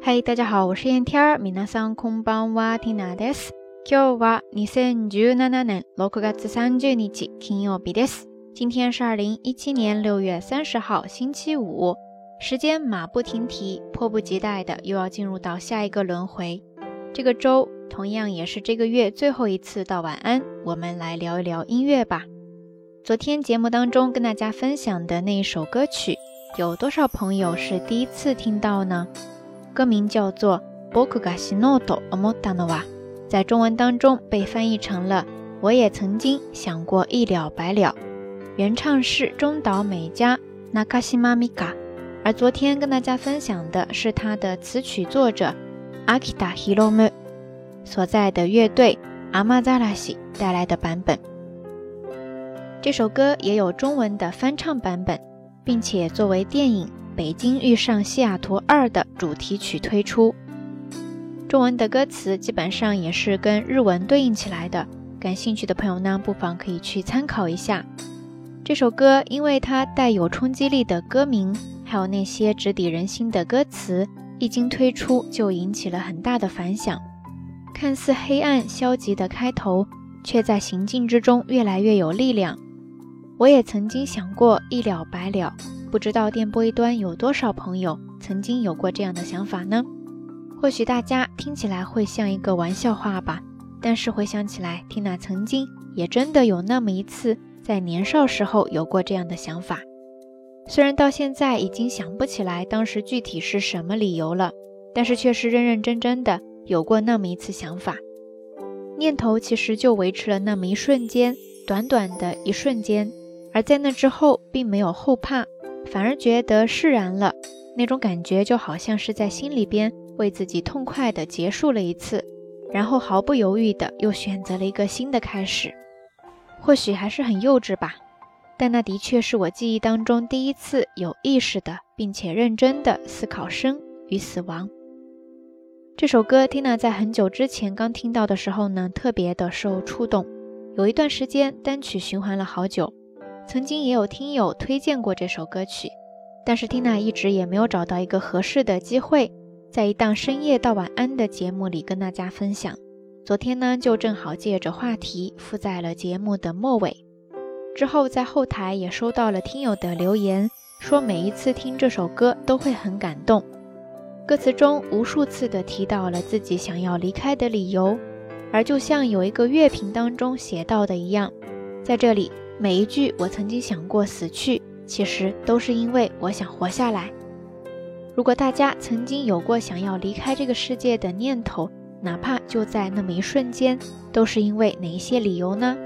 嗨，大家好，我是燕天儿。皆さんこんばんは、ティナです。今日は二千十七年六月三十日、金曜日です。今天是二零一七年六月三十号，星期五。时间马不停蹄，迫不及待的又要进入到下一个轮回。这个周同样也是这个月最后一次道晚安，我们来聊一聊音乐吧。昨天节目当中跟大家分享的那一首歌曲，有多少朋友是第一次听到呢？ 歌名叫做《僕が死のうと思ったのは》，在中文当中被翻译成了“我也曾经想过一了百了”。原唱是中岛美嘉 （Nakashima Mika），而昨天跟大家分享的是他的词曲作者 Akita Hiromu 所在的乐队 Amazarashi 带来的版本。这首歌也有中文的翻唱版本，并且作为电影。《 北京遇上西雅图二》的主题曲推出，中文的歌词基本上也是跟日文对应起来的。感兴趣的朋友呢，不妨可以去参考一下这首歌，因为它带有冲击力的歌名，还有那些直抵人心的歌词，一经推出就引起了很大的反响。看似黑暗消极的开头，却在行进之中越来越有力量。我也曾经想过一了百了。不知道电波一端有多少朋友曾经有过这样的想法呢？或许大家听起来会像一个玩笑话吧，但是回想起来缇娜曾经也真的有那么一次，在年少时候有过这样的想法。虽然到现在已经想不起来当时具体是什么理由了，但是却是认认真真的有过那么一次想法。念头其实就维持了那么一瞬间，短短的一瞬间，而在那之后并没有后怕。反而觉得释然了，那种感觉就好像是在心里边为自己痛快的结束了一次，然后毫不犹豫的又选择了一个新的开始。或许还是很幼稚吧，但那的确是我记忆当中第一次有意识的并且认真的思考生与死亡。这首歌，Tina 在很久之前刚听到的时候呢，特别的受触动，有一段时间单曲循环了好久。曾经也有听友推荐过这首歌曲，但是缇娜一直也没有找到一个合适的机会，在一档深夜到晚安的节目里跟大家分享。昨天呢，就正好借着话题附在了节目的末尾。之后在后台也收到了听友的留言，说每一次听这首歌都会很感动，歌词中无数次的提到了自己想要离开的理由，而就像有一个乐评当中写到的一样，在这里。每一句我曾经想过死去，其实都是因为我想活下来。如果大家曾经有过想要离开这个世界的念头，哪怕就在那么一瞬间，都是因为哪一些理由呢？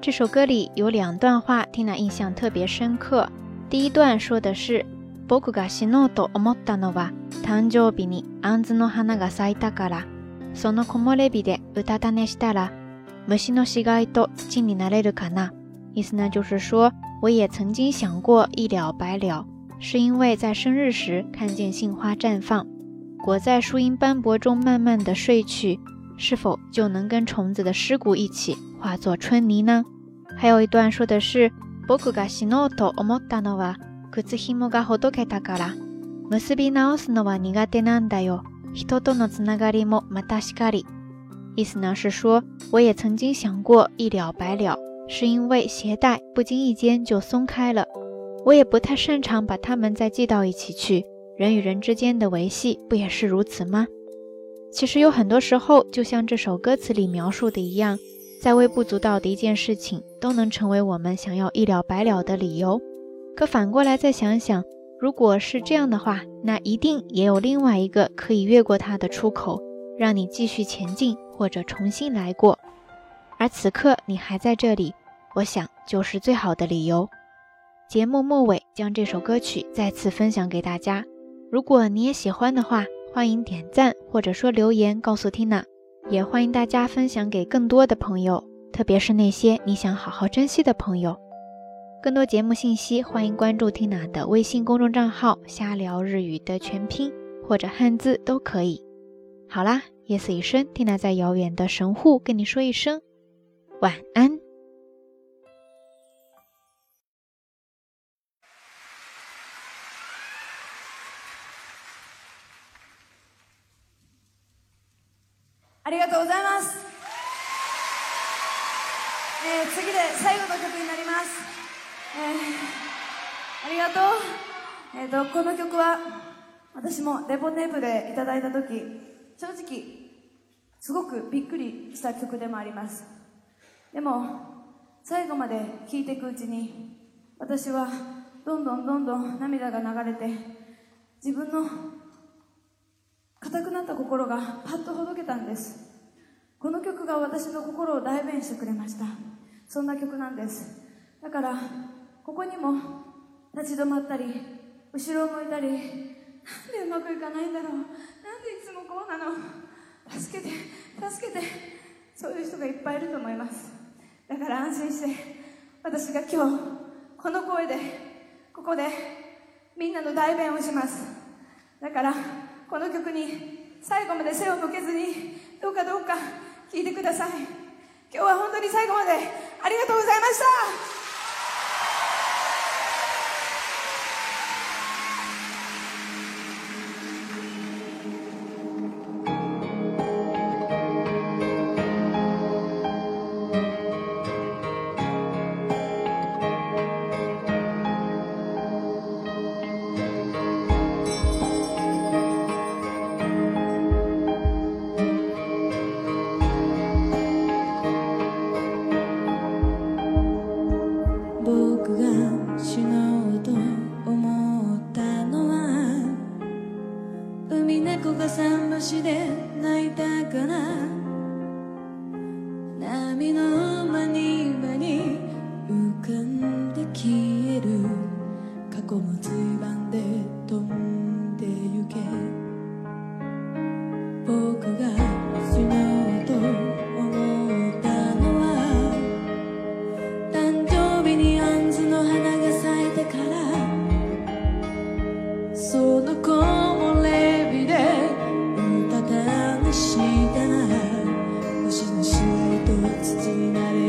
这首歌里有两段话，听了印象特别深刻。第一段说的是：“僕が死のうと思ったのは誕生日に杏の花が咲いたから、その木漏れ日でうたた寝したら。” 虫の死骸と土になれるかな？意思呢，就是说我也曾经想过一了百了，是因为在生日时看见杏花绽放，裹在树荫斑驳中慢慢的睡去，是否就能跟虫子的尸骨一起化作春泥呢？还有一段说的是，僕が死のうと思ったのは靴紐がほどけたから、結び直すのは苦手なんだよ。人とのつながりもまたしかり。 意思呢是说，我也曾经想过一了百了，是因为鞋带不经意间就松开了。我也不太擅长把它们再系到一起去。人与人之间的维系不也是如此吗？其实有很多时候，就像这首歌词里描述的一样，再微不足道的一件事情，都能成为我们想要一了百了的理由。可反过来再想想，如果是这样的话，那一定也有另外一个可以越过它的出口，让你继续前进。或者重新来过，而此刻你还在这里，我想就是最好的理由。节目末尾将这首歌曲再次分享给大家，如果你也喜欢的话，欢迎点赞或者说留言告诉 Tina，也欢迎大家分享给更多的朋友，特别是那些你想好好珍惜的朋友。更多节目信息，欢迎关注 Tina 的微信公众账号“瞎聊日语”的全拼或者汉字都可以。好啦。夜色已深，缇娜在遥远的神户跟你说一声晚安。ありがとうございます。えー、次で最後の曲になります。えー、ありがとう。えっ、ー、と、この曲は、私もレポテープでいただいたとき、正直、すごくびっくりした曲でもあります。でも、最後まで聴いていくうちに、私はどんどんどんどん涙が流れて、自分の硬くなった心がパッとほどけたんです。この曲が私の心を代弁してくれました。そんな曲なんです。だから、ここにも立ち止まったり、後ろを向いたり、んでうまくいかないんだろう。なんでいつもこうなの。助けて、助けて。そういう人がいっぱいいると思います。だから安心して、私が今日、この声で、ここで、みんなの代弁をします。だから、この曲に最後まで背を向けずに、どうかどうか聴いてください。今日は本当に最後までありがとうございました。をで飛んでゆけ僕が死のうと思ったのは誕生日にアの花が咲いてからその子もレビでうたた寝した星の白とれ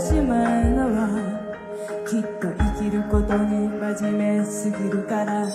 しまうのはきっと生きることに真面目すぎるから。